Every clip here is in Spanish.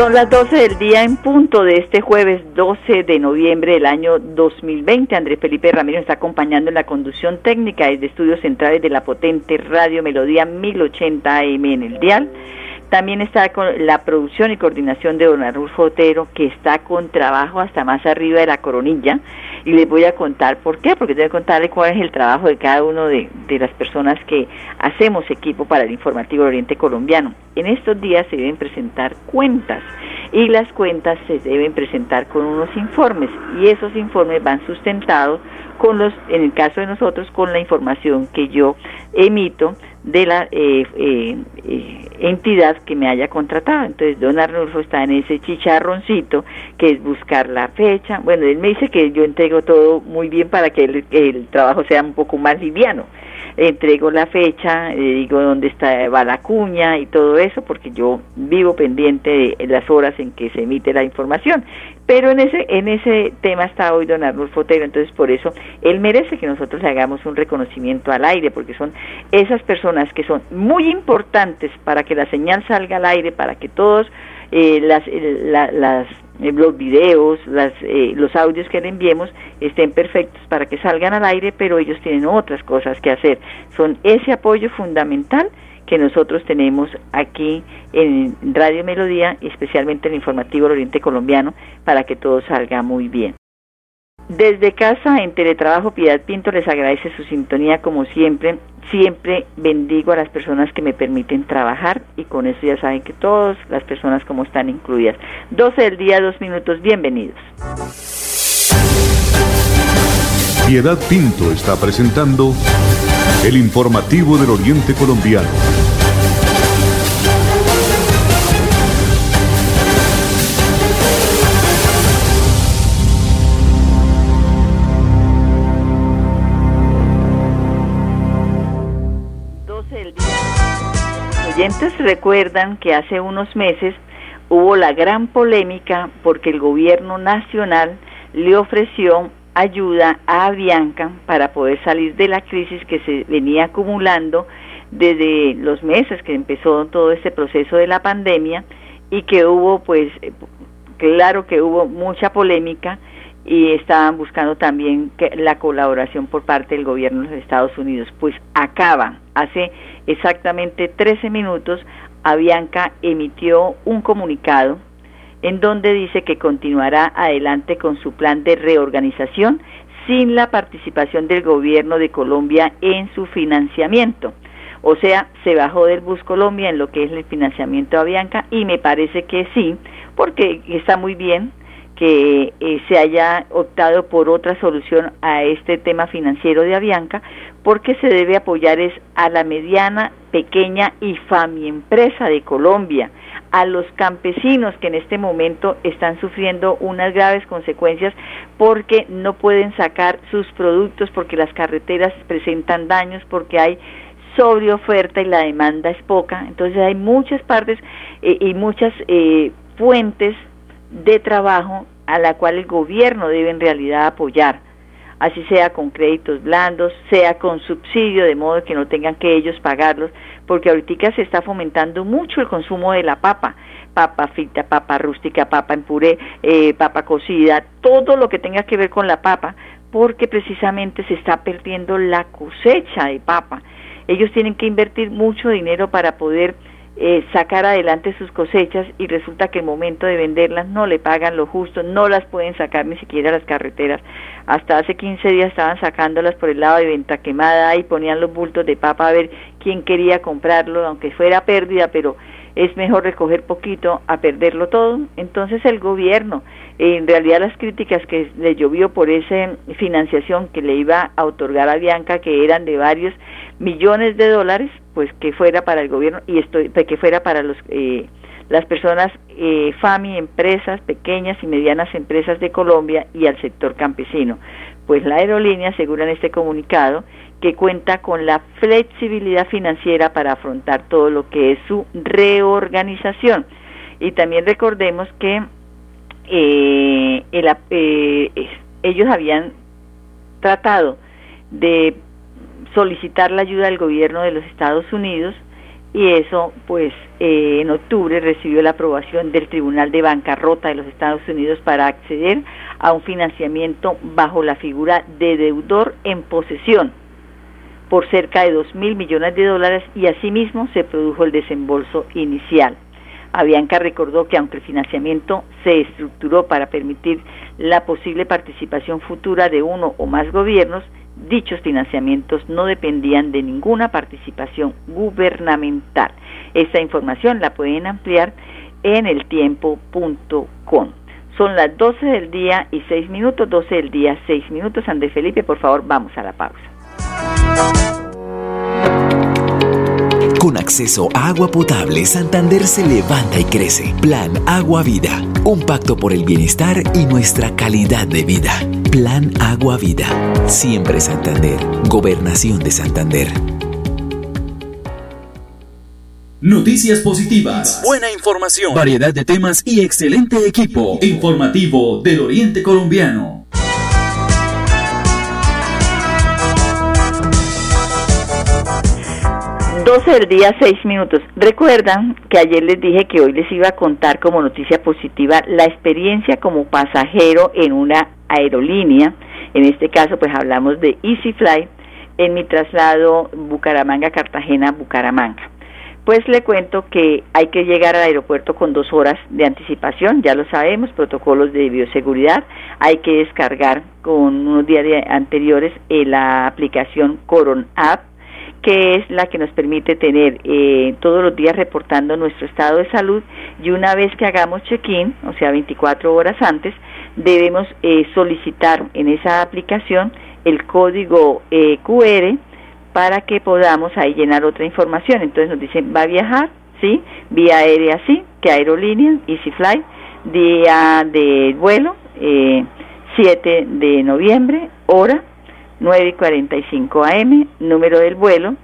Son las 12 del día en punto de este jueves 12 de noviembre del año 2020. Andrés Felipe Ramírez está acompañando en la conducción técnica desde estudios centrales de la potente Radio Melodía 1080 AM en el dial. También está con la producción y coordinación de don Arnulfo Otero, que está con trabajo hasta más arriba de la coronilla y les voy a contar por qué, porque tengo que contarles cuál es el trabajo de cada uno de, las personas que hacemos equipo para el informativo Oriente Colombiano. En estos días se deben presentar cuentas y las cuentas se deben presentar con unos informes y esos informes van sustentados con los, en el caso de nosotros, con la información que yo emito de la eh, eh, eh, entidad que me haya contratado. Entonces, don Arnulfo está en ese chicharroncito que es buscar la fecha. Bueno, él me dice que yo entrego todo muy bien para que el trabajo sea un poco más liviano entrego la fecha, le digo dónde está va la cuña y todo eso, porque yo vivo pendiente de las horas en que se emite la información. Pero en ese, en ese tema está hoy don Arnulfo Otero, entonces por eso él merece que nosotros le hagamos un reconocimiento al aire, porque son esas personas que son muy importantes para que la señal salga al aire, para que todos eh, las, las eh, los videos, las, eh, los audios que le enviemos estén perfectos para que salgan al aire, pero ellos tienen otras cosas que hacer. Son ese apoyo fundamental que nosotros tenemos aquí en Radio Melodía, especialmente en el informativo del Oriente Colombiano, para que todo salga muy bien. Desde casa, en Teletrabajo, Piedad Pinto les agradece su sintonía como siempre. Siempre bendigo a las personas que me permiten trabajar y con eso ya saben que todas las personas como están incluidas. 12 del día, dos minutos, bienvenidos. Piedad Pinto está presentando el informativo del Oriente Colombiano. Oyentes recuerdan que hace unos meses hubo la gran polémica porque el gobierno nacional le ofreció ayuda a Avianca para poder salir de la crisis que se venía acumulando desde los meses que empezó todo este proceso de la pandemia y que hubo pues claro que hubo mucha polémica y estaban buscando también que la colaboración por parte del gobierno de los Estados Unidos. Pues acaba, hace exactamente 13 minutos, Avianca emitió un comunicado en donde dice que continuará adelante con su plan de reorganización sin la participación del gobierno de Colombia en su financiamiento. O sea, se bajó del Bus Colombia en lo que es el financiamiento de Avianca y me parece que sí, porque está muy bien que eh, se haya optado por otra solución a este tema financiero de Avianca, porque se debe apoyar es a la mediana, pequeña y fami empresa de Colombia, a los campesinos que en este momento están sufriendo unas graves consecuencias porque no pueden sacar sus productos porque las carreteras presentan daños, porque hay sobre oferta y la demanda es poca. Entonces hay muchas partes eh, y muchas eh, fuentes de trabajo a la cual el gobierno debe en realidad apoyar, así sea con créditos blandos, sea con subsidio, de modo que no tengan que ellos pagarlos, porque ahorita se está fomentando mucho el consumo de la papa, papa frita, papa rústica, papa en puré, eh, papa cocida, todo lo que tenga que ver con la papa, porque precisamente se está perdiendo la cosecha de papa. Ellos tienen que invertir mucho dinero para poder eh, sacar adelante sus cosechas y resulta que el momento de venderlas no le pagan lo justo, no las pueden sacar ni siquiera las carreteras. Hasta hace 15 días estaban sacándolas por el lado de venta quemada y ponían los bultos de papa a ver quién quería comprarlo, aunque fuera pérdida, pero es mejor recoger poquito a perderlo todo. Entonces el gobierno, en realidad las críticas que le llovió por esa financiación que le iba a otorgar a Bianca, que eran de varios millones de dólares, pues que fuera para el gobierno y estoy, que fuera para los eh, las personas eh, FAMI, empresas, pequeñas y medianas empresas de Colombia y al sector campesino. Pues la aerolínea asegura en este comunicado que cuenta con la flexibilidad financiera para afrontar todo lo que es su reorganización. Y también recordemos que eh, eh, ellos habían tratado de solicitar la ayuda del gobierno de los Estados Unidos y eso pues eh, en octubre recibió la aprobación del Tribunal de Bancarrota de los Estados Unidos para acceder a un financiamiento bajo la figura de deudor en posesión por cerca de dos mil millones de dólares y asimismo se produjo el desembolso inicial. Avianca recordó que aunque el financiamiento se estructuró para permitir la posible participación futura de uno o más gobiernos, dichos financiamientos no dependían de ninguna participación gubernamental. Esta información la pueden ampliar en el tiempo.com. Son las 12 del día y 6 minutos, 12 del día, 6 minutos. Andrés Felipe, por favor, vamos a la pausa. Con acceso a agua potable, Santander se levanta y crece. Plan Agua Vida. Un pacto por el bienestar y nuestra calidad de vida. Plan Agua Vida. Siempre Santander. Gobernación de Santander. Noticias positivas. Buena información. Variedad de temas y excelente equipo. Informativo del Oriente Colombiano. 12 del día, 6 minutos. Recuerdan que ayer les dije que hoy les iba a contar como noticia positiva la experiencia como pasajero en una aerolínea. En este caso, pues hablamos de EasyFly en mi traslado Bucaramanga-Cartagena-Bucaramanga. Pues le cuento que hay que llegar al aeropuerto con dos horas de anticipación, ya lo sabemos, protocolos de bioseguridad, hay que descargar con unos días anteriores eh, la aplicación Coron App que es la que nos permite tener eh, todos los días reportando nuestro estado de salud y una vez que hagamos check-in, o sea, 24 horas antes, debemos eh, solicitar en esa aplicación el código eh, QR para que podamos ahí llenar otra información. Entonces nos dicen, va a viajar, ¿sí? Vía aérea, sí, que aerolínea, EasyFly, día de vuelo, 7 de noviembre, hora, 9 y 45 AM, número del vuelo,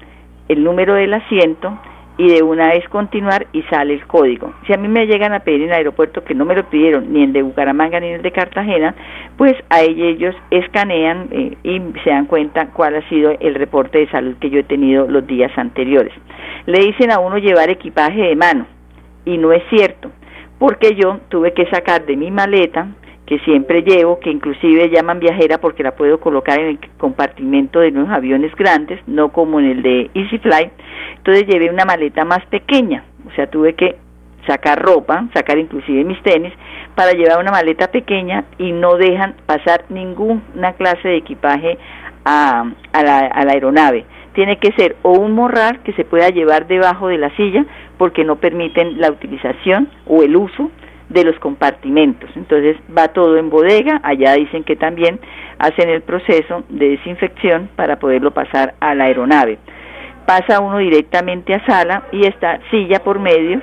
el número del asiento y de una vez continuar y sale el código. Si a mí me llegan a pedir en el aeropuerto que no me lo pidieron ni el de Bucaramanga ni el de Cartagena, pues a ellos escanean eh, y se dan cuenta cuál ha sido el reporte de salud que yo he tenido los días anteriores. Le dicen a uno llevar equipaje de mano y no es cierto, porque yo tuve que sacar de mi maleta que siempre llevo, que inclusive llaman viajera porque la puedo colocar en el compartimento de unos aviones grandes, no como en el de EasyFly. Entonces llevé una maleta más pequeña, o sea, tuve que sacar ropa, sacar inclusive mis tenis, para llevar una maleta pequeña y no dejan pasar ninguna clase de equipaje a, la, a la aeronave. Tiene que ser o un morral que se pueda llevar debajo de la silla porque no permiten la utilización o el uso de los compartimentos. Entonces va todo en bodega, allá dicen que también hacen el proceso de desinfección para poderlo pasar a la aeronave. Pasa uno directamente a sala y esta silla por medio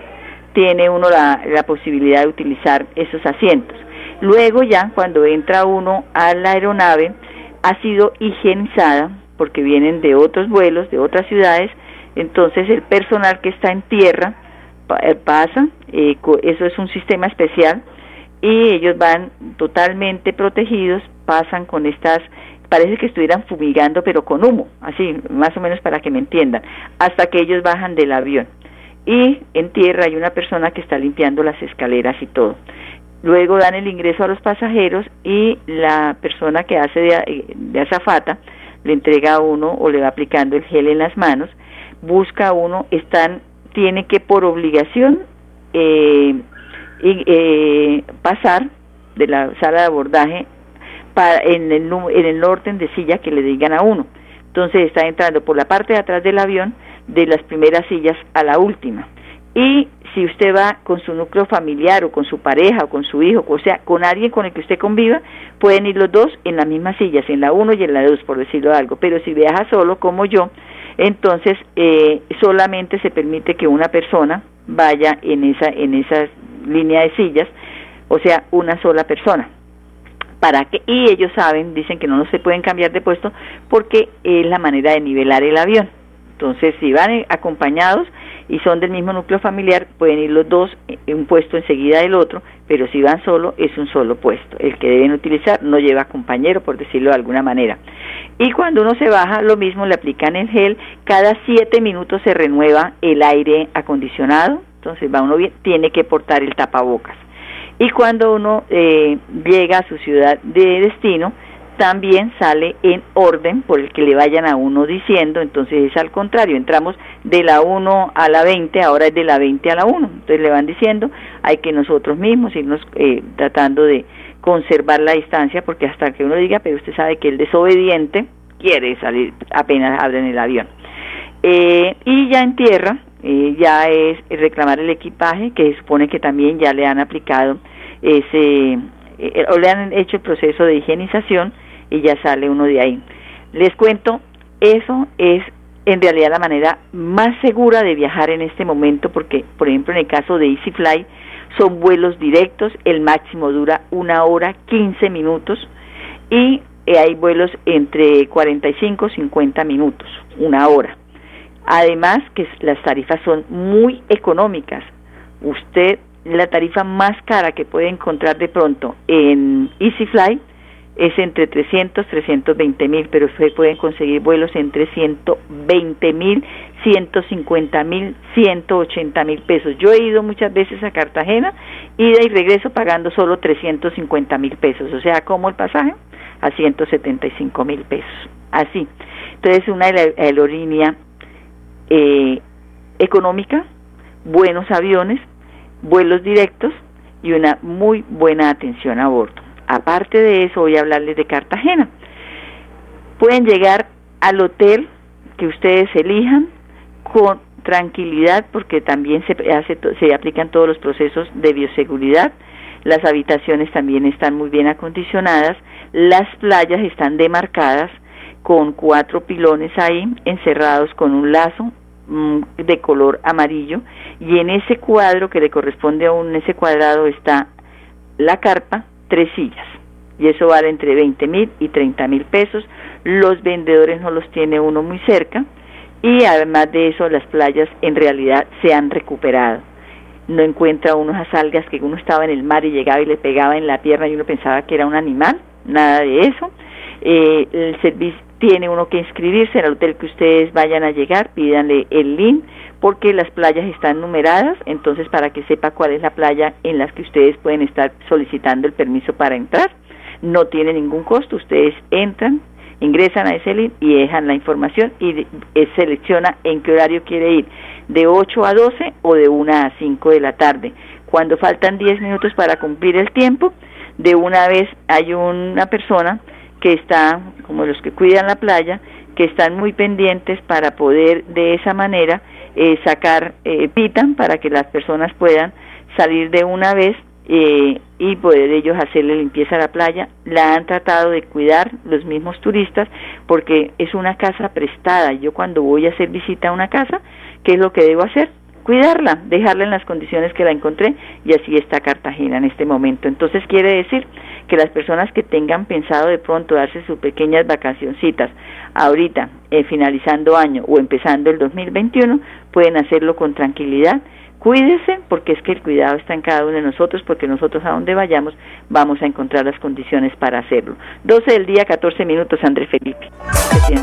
tiene uno la, la posibilidad de utilizar esos asientos. Luego ya cuando entra uno a la aeronave ha sido higienizada porque vienen de otros vuelos, de otras ciudades, entonces el personal que está en tierra eh, pasa, eh, eso es un sistema especial y ellos van totalmente protegidos, pasan con estas, parece que estuvieran fumigando pero con humo, así más o menos para que me entiendan, hasta que ellos bajan del avión. Y en tierra hay una persona que está limpiando las escaleras y todo. Luego dan el ingreso a los pasajeros y la persona que hace de, eh, de azafata le entrega a uno o le va aplicando el gel en las manos, busca a uno, están tiene que por obligación eh, eh, pasar de la sala de abordaje en, el, en orden de silla que le digan a uno. Entonces está entrando por la parte de atrás del avión de las primeras sillas a la última. Y si usted va con su núcleo familiar o con su pareja o con su hijo, o sea, con alguien con el que usted conviva, pueden ir los dos en las mismas sillas, en la uno y en la dos, por decirlo algo. Pero si viaja solo, como yo, entonces eh, solamente se permite que una persona vaya en esa en esa línea de sillas, o sea, una sola persona. Para que y ellos saben, dicen que no, se pueden cambiar de puesto porque es la manera de nivelar el avión. Entonces, si van acompañados y son del mismo núcleo familiar, pueden ir los dos, un puesto enseguida del otro, pero si van solo, es un solo puesto. El que deben utilizar no lleva compañero, por decirlo de alguna manera. Y cuando uno se baja, lo mismo le aplican el gel, cada siete minutos se renueva el aire acondicionado, entonces va uno bien, tiene que portar el tapabocas. Y cuando uno eh, llega a su ciudad de destino, también sale en orden por el que le vayan a uno diciendo, entonces es al contrario, entramos de la 1 a la 20, ahora es de la 20 a la 1, entonces le van diciendo, hay que nosotros mismos irnos eh, tratando de conservar la distancia, porque hasta que uno diga, pero usted sabe que el desobediente quiere salir apenas abren el avión. Eh, y ya en tierra, eh, ya es reclamar el equipaje, que supone que también ya le han aplicado ese, o le han hecho el proceso de higienización, y ya sale uno de ahí. Les cuento, eso es en realidad la manera más segura de viajar en este momento porque, por ejemplo, en el caso de EasyFly, son vuelos directos, el máximo dura una hora 15 minutos y eh, hay vuelos entre 45 y 50 minutos, una hora. Además que las tarifas son muy económicas. Usted, la tarifa más cara que puede encontrar de pronto en EasyFly es entre 300, 320 mil, pero ustedes pueden conseguir vuelos entre 120 mil, 150 mil, 180 mil pesos. Yo he ido muchas veces a Cartagena, ida y regreso pagando solo 350 mil pesos, o sea, como el pasaje a 175 mil pesos. Así. Entonces, una aerolínea eh, económica, buenos aviones, vuelos directos y una muy buena atención a bordo. Aparte de eso, voy a hablarles de Cartagena. Pueden llegar al hotel que ustedes elijan con tranquilidad porque también se, hace, se aplican todos los procesos de bioseguridad. Las habitaciones también están muy bien acondicionadas. Las playas están demarcadas con cuatro pilones ahí encerrados con un lazo mm, de color amarillo y en ese cuadro que le corresponde a un ese cuadrado está la carpa tres sillas y eso vale entre 20 mil y 30 mil pesos. Los vendedores no los tiene uno muy cerca y además de eso las playas en realidad se han recuperado. No encuentra uno esas algas que uno estaba en el mar y llegaba y le pegaba en la pierna y uno pensaba que era un animal, nada de eso. Eh, el servicio tiene uno que inscribirse en el hotel que ustedes vayan a llegar, pídanle el link porque las playas están numeradas, entonces para que sepa cuál es la playa en las que ustedes pueden estar solicitando el permiso para entrar. No tiene ningún costo, ustedes entran, ingresan a ese link y dejan la información y eh, selecciona en qué horario quiere ir, de 8 a 12 o de 1 a 5 de la tarde. Cuando faltan 10 minutos para cumplir el tiempo, de una vez hay una persona que está, como los que cuidan la playa, que están muy pendientes para poder de esa manera eh, sacar eh, pitan para que las personas puedan salir de una vez eh, y poder ellos hacerle limpieza a la playa. La han tratado de cuidar los mismos turistas porque es una casa prestada. Yo cuando voy a hacer visita a una casa, ¿qué es lo que debo hacer? Cuidarla, dejarla en las condiciones que la encontré y así está Cartagena en este momento. Entonces quiere decir que las personas que tengan pensado de pronto darse sus pequeñas vacacioncitas ahorita, eh, finalizando año o empezando el 2021, pueden hacerlo con tranquilidad. Cuídese porque es que el cuidado está en cada uno de nosotros porque nosotros a donde vayamos vamos a encontrar las condiciones para hacerlo. 12 del día, 14 minutos, André Felipe.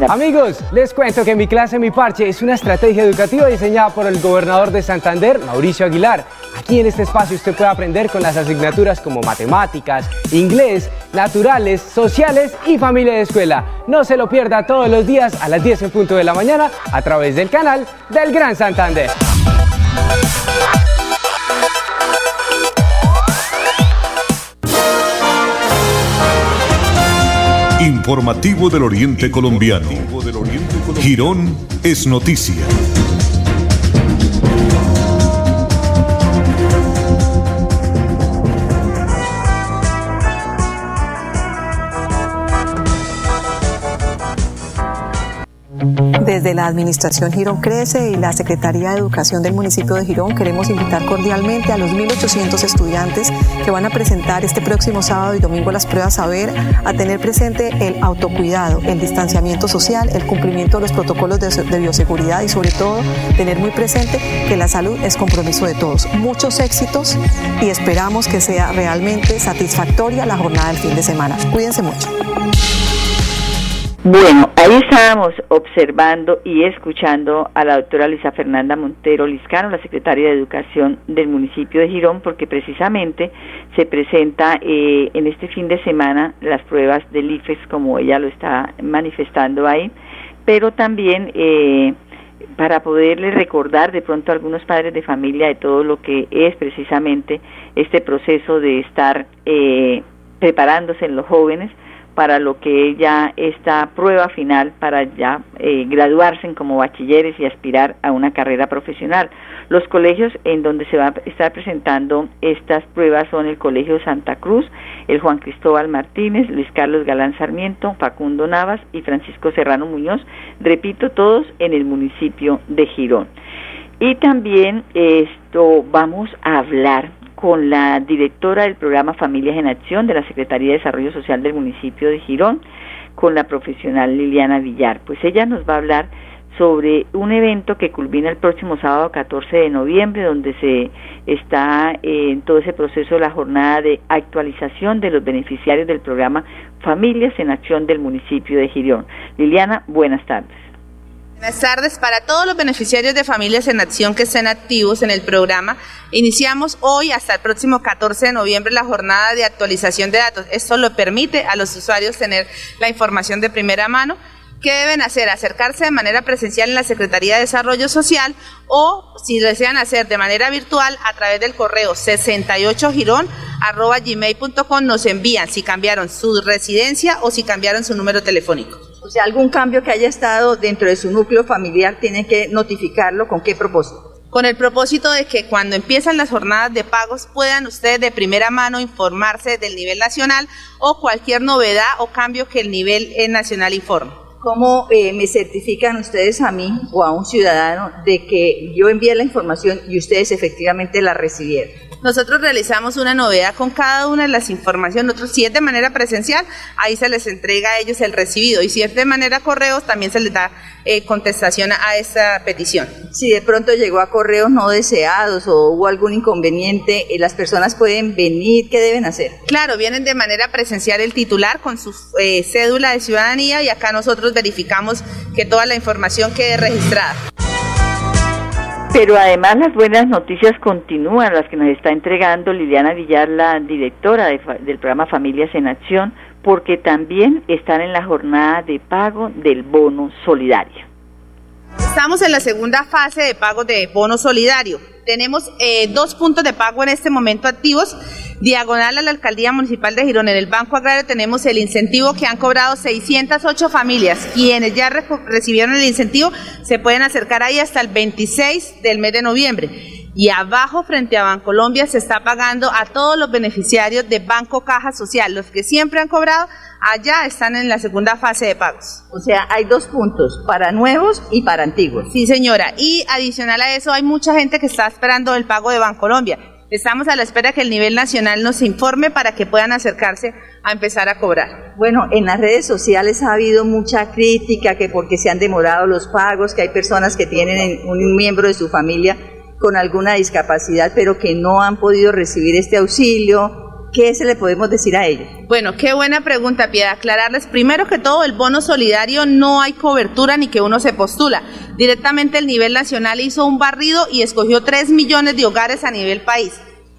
Amigos, les cuento que mi clase, mi parche es una estrategia educativa diseñada por el gobernador de Santander, Mauricio Aguilar. Aquí en este espacio usted puede aprender con las asignaturas como matemáticas, inglés, naturales, sociales y familia de escuela. No se lo pierda todos los días a las 10 en punto de la mañana a través del canal del Gran Santander. Informativo del Oriente Colombiano. Girón es noticia. Desde de la Administración Girón Crece y la Secretaría de Educación del municipio de Girón queremos invitar cordialmente a los 1.800 estudiantes que van a presentar este próximo sábado y domingo las pruebas a ver, a tener presente el autocuidado, el distanciamiento social, el cumplimiento de los protocolos de, bioseguridad y sobre todo tener muy presente que la salud es compromiso de todos. Muchos éxitos y esperamos que sea realmente satisfactoria la jornada del fin de semana. Cuídense mucho. Bueno, ahí estábamos observando y escuchando a la doctora Luisa Fernanda Montero Liscano, la secretaria de Educación del municipio de Girón, porque precisamente se presenta eh, en este fin de semana las pruebas del IFES, como ella lo está manifestando ahí, pero también eh, para poderle recordar de pronto a algunos padres de familia de todo lo que es precisamente este proceso de estar eh, preparándose en los jóvenes para lo que ya esta prueba final para ya eh, graduarse como bachilleres y aspirar a una carrera profesional. Los colegios en donde se va a estar presentando estas pruebas son el Colegio Santa Cruz, el Juan Cristóbal Martínez, Luis Carlos Galán Sarmiento, Facundo Navas y Francisco Serrano Muñoz, repito, todos en el municipio de Girón. Y también esto vamos a hablar con la directora del programa Familias en Acción de la Secretaría de Desarrollo Social del municipio de Girón, con la profesional Liliana Villar. Pues ella nos va a hablar sobre un evento que culmina el próximo sábado 14 de noviembre, donde se está en todo ese proceso de la jornada de actualización de los beneficiarios del programa Familias en Acción del municipio de Girón. Liliana, buenas tardes. Buenas tardes para todos los beneficiarios de Familias en Acción que estén activos en el programa. Iniciamos hoy hasta el próximo 14 de noviembre la jornada de actualización de datos. Esto lo permite a los usuarios tener la información de primera mano. ¿Qué deben hacer? Acercarse de manera presencial en la Secretaría de Desarrollo Social o si desean hacer de manera virtual a través del correo 68girón.gmail.com nos envían si cambiaron su residencia o si cambiaron su número telefónico. O sea, algún cambio que haya estado dentro de su núcleo familiar tiene que notificarlo. ¿Con qué propósito? con el propósito de que cuando empiezan las jornadas de pagos puedan ustedes de primera mano informarse del nivel nacional o cualquier novedad o cambio que el nivel nacional informe. ¿Cómo eh, me certifican ustedes a mí o a un ciudadano de que yo envié la información y ustedes efectivamente la recibieron? Nosotros realizamos una novedad con cada una de las informaciones. Nosotros, si es de manera presencial, ahí se les entrega a ellos el recibido. Y si es de manera correos, también se les da eh, contestación a esta petición. Si de pronto llegó a correos no deseados o hubo algún inconveniente, eh, las personas pueden venir, ¿qué deben hacer? Claro, vienen de manera presencial el titular con su eh, cédula de ciudadanía y acá nosotros verificamos que toda la información quede registrada. Pero además las buenas noticias continúan, las que nos está entregando Liliana Villar, la directora del programa Familias en Acción, porque también están en la jornada de pago del bono solidario. Estamos en la segunda fase de pago de bono solidario. Tenemos eh, dos puntos de pago en este momento activos. Diagonal a la Alcaldía Municipal de Girón, en el Banco Agrario tenemos el incentivo que han cobrado 608 familias. Quienes ya recibieron el incentivo se pueden acercar ahí hasta el 26 del mes de noviembre. Y abajo, frente a Bancolombia, se está pagando a todos los beneficiarios de Banco Caja Social. Los que siempre han cobrado, allá están en la segunda fase de pagos. O sea, hay dos puntos, para nuevos y para antiguos. Sí, señora. Y adicional a eso, hay mucha gente que está esperando el pago de Bancolombia. Estamos a la espera que el nivel nacional nos informe para que puedan acercarse a empezar a cobrar. Bueno, en las redes sociales ha habido mucha crítica que porque se han demorado los pagos, que hay personas que tienen un miembro de su familia con alguna discapacidad, pero que no han podido recibir este auxilio. ¿Qué se le podemos decir a ellos? Bueno, qué buena pregunta, Piedad. Aclararles primero que todo, el bono solidario no hay cobertura ni que uno se postula. Directamente el nivel nacional hizo un barrido y escogió 3 millones de hogares a nivel país.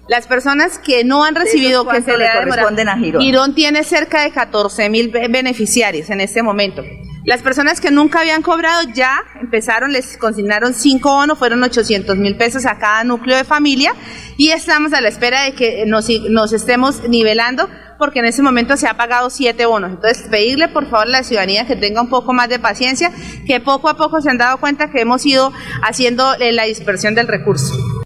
Las personas que no han recibido, que se le corresponden a Girón. Girón tiene cerca de 14 mil beneficiarios en este momento. Las personas que nunca habían cobrado ya empezaron, les consignaron cinco bonos, fueron 800 mil pesos a cada núcleo de familia y estamos a la espera de que nos, estemos nivelando porque en ese momento se ha pagado siete bonos. Entonces, pedirle por favor a la ciudadanía que tenga un poco más de paciencia, que poco a poco se han dado cuenta que hemos ido haciendo la dispersión del recurso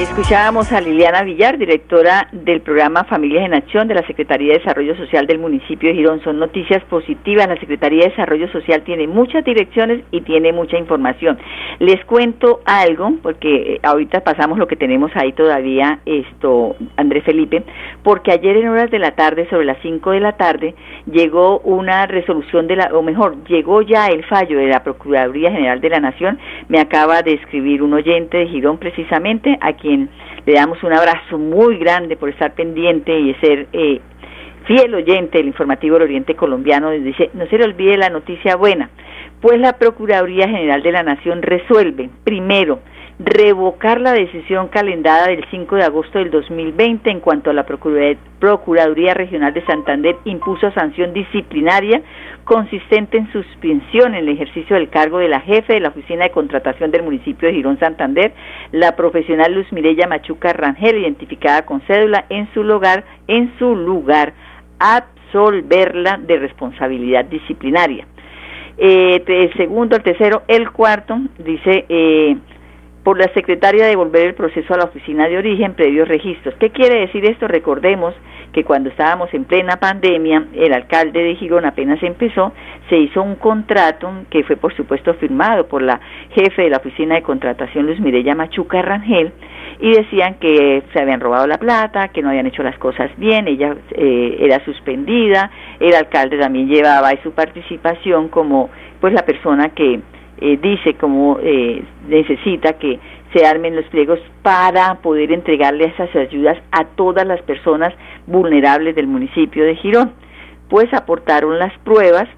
Escuchábamos a Liliana Villar, directora del programa Familias en Acción de la Secretaría de Desarrollo Social del municipio de Girón. Son noticias positivas. La Secretaría de Desarrollo Social tiene muchas direcciones y tiene mucha información. Les cuento algo, porque eh, ahorita pasamos lo que tenemos ahí todavía, esto, Andrés Felipe, porque ayer en horas de la tarde, sobre las 5 de la tarde, llegó una resolución de la, o mejor, llegó ya el fallo de la Procuraduría General de la Nación. Me acaba de escribir un oyente de Girón precisamente, a quien le damos un abrazo muy grande por estar pendiente y ser eh, fiel oyente del informativo del Oriente Colombiano. Dice, no se le olvide la noticia buena, pues la Procuraduría General de la Nación resuelve, primero, revocar la decisión calendada del 5 de agosto del 2020 en cuanto a la Procuraduría Regional de Santander impuso sanción disciplinaria consistente en suspensión en el ejercicio del cargo de la jefe de la Oficina de Contratación del municipio de Girón Santander, la profesional Luz Mireya Machuca Rangel, identificada con cédula en su lugar, en su lugar, absolverla de responsabilidad disciplinaria. Eh, el segundo, el tercero, el cuarto, dice eh, por la secretaria devolver el proceso a la oficina de origen previos registros. ¿Qué quiere decir esto? Recordemos que cuando estábamos en plena pandemia, el alcalde de Girón apenas empezó, se hizo un contrato que fue por supuesto firmado por la jefe de la oficina de contratación, Luz Mireya Machuca Rangel, y decían que se habían robado la plata, que no habían hecho las cosas bien, ella eh, era suspendida, el alcalde también llevaba su participación como pues la persona que eh, dice cómo eh, necesita que se armen los pliegos para poder entregarle esas ayudas a todas las personas vulnerables del municipio de Girón. Pues aportaron las pruebas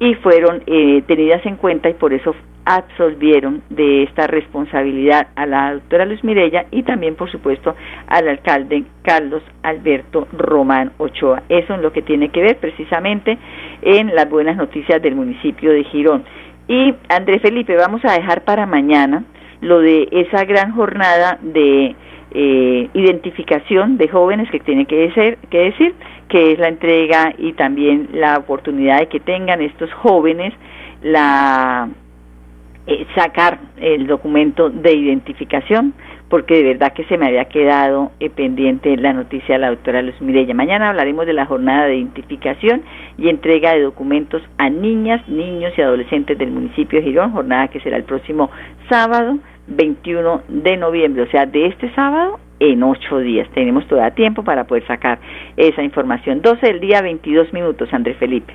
y fueron eh, tenidas en cuenta y por eso absolvieron de esta responsabilidad a la doctora Luz Mirella y también, por supuesto, al alcalde Carlos Alberto Román Ochoa. Eso es lo que tiene que ver precisamente en las buenas noticias del municipio de Girón. Y Andrés Felipe, vamos a dejar para mañana lo de esa gran jornada de eh, identificación de jóvenes que tiene que, ser, que decir, que es la entrega y también la oportunidad de que tengan estos jóvenes la eh, sacar el documento de identificación porque de verdad que se me había quedado eh, pendiente la noticia de la doctora Luz Mireya. Mañana hablaremos de la jornada de identificación y entrega de documentos a niñas, niños y adolescentes del municipio de Girón, jornada que será el próximo sábado 21 de noviembre, o sea, de este sábado en ocho días. Tenemos todavía tiempo para poder sacar esa información. 12 del día, 22 minutos, Andrés Felipe.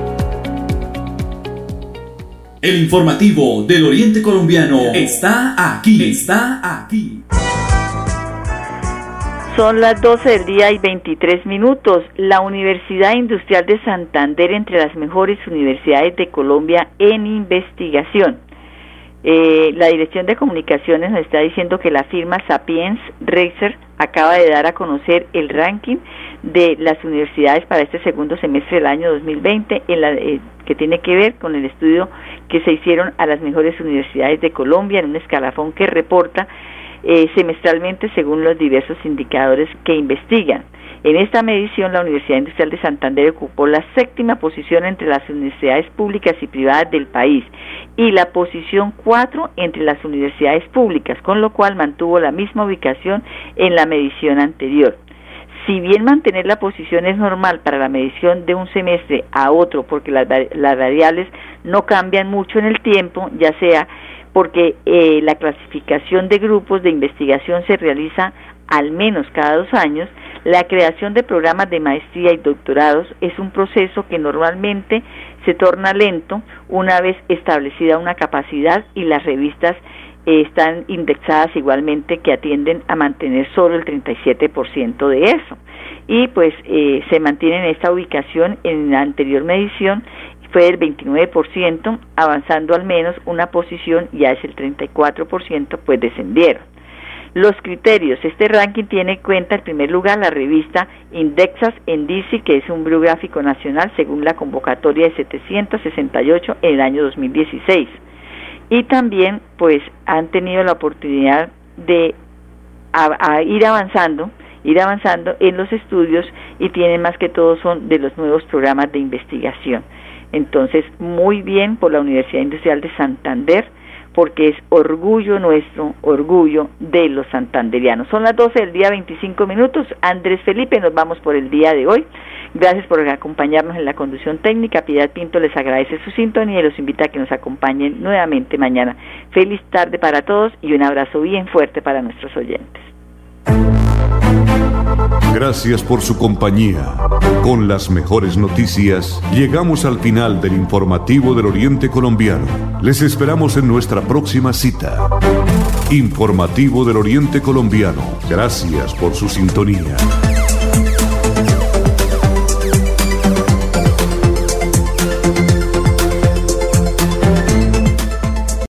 El informativo del Oriente Colombiano está aquí, está aquí. Son las 12 del día y 23 minutos. La Universidad Industrial de Santander entre las mejores universidades de Colombia en investigación. Eh, la Dirección de Comunicaciones nos está diciendo que la firma Sapiens Racer acaba de dar a conocer el ranking de las universidades para este segundo semestre del año 2020 en la, eh, que tiene que ver con el estudio que se hicieron a las mejores universidades de Colombia en un escalafón que reporta eh, semestralmente según los diversos indicadores que investigan. En esta medición, la Universidad Industrial de Santander ocupó la séptima posición entre las universidades públicas y privadas del país y la posición cuatro entre las universidades públicas, con lo cual mantuvo la misma ubicación en la medición anterior. Si bien mantener la posición es normal para la medición de un semestre a otro, porque las, variables no cambian mucho en el tiempo, ya sea porque eh, la clasificación de grupos de investigación se realiza al menos cada dos años, la creación de programas de maestría y doctorados es un proceso que normalmente se torna lento una vez establecida una capacidad y las revistas están indexadas igualmente que atienden a mantener solo el 37% de eso. Y pues eh, se mantiene en esta ubicación en la anterior medición fue del 29%, avanzando al menos una posición, ya es el 34%, pues descendieron. Los criterios. Este ranking tiene en cuenta, en primer lugar, la revista Indexas en DC, que es un biográfico nacional según la convocatoria de 768 en el año 2016. Y también, pues, han tenido la oportunidad de ir avanzando ir avanzando en los estudios y tienen más que todo son de los nuevos programas de investigación. Entonces, muy bien por la Universidad Industrial de Santander, porque es orgullo nuestro, orgullo de los santanderianos. Son las 12 del día 25 minutos. Andrés Felipe, nos vamos por el día de hoy. Gracias por acompañarnos en la conducción técnica. Piedad Pinto les agradece su sintonía y los invita a que nos acompañen nuevamente mañana. Feliz tarde para todos y un abrazo bien fuerte para nuestros oyentes. Gracias por su compañía. Con las mejores noticias, llegamos al final del informativo del Oriente Colombiano. Les esperamos en nuestra próxima cita. Informativo del Oriente Colombiano. Gracias por su sintonía.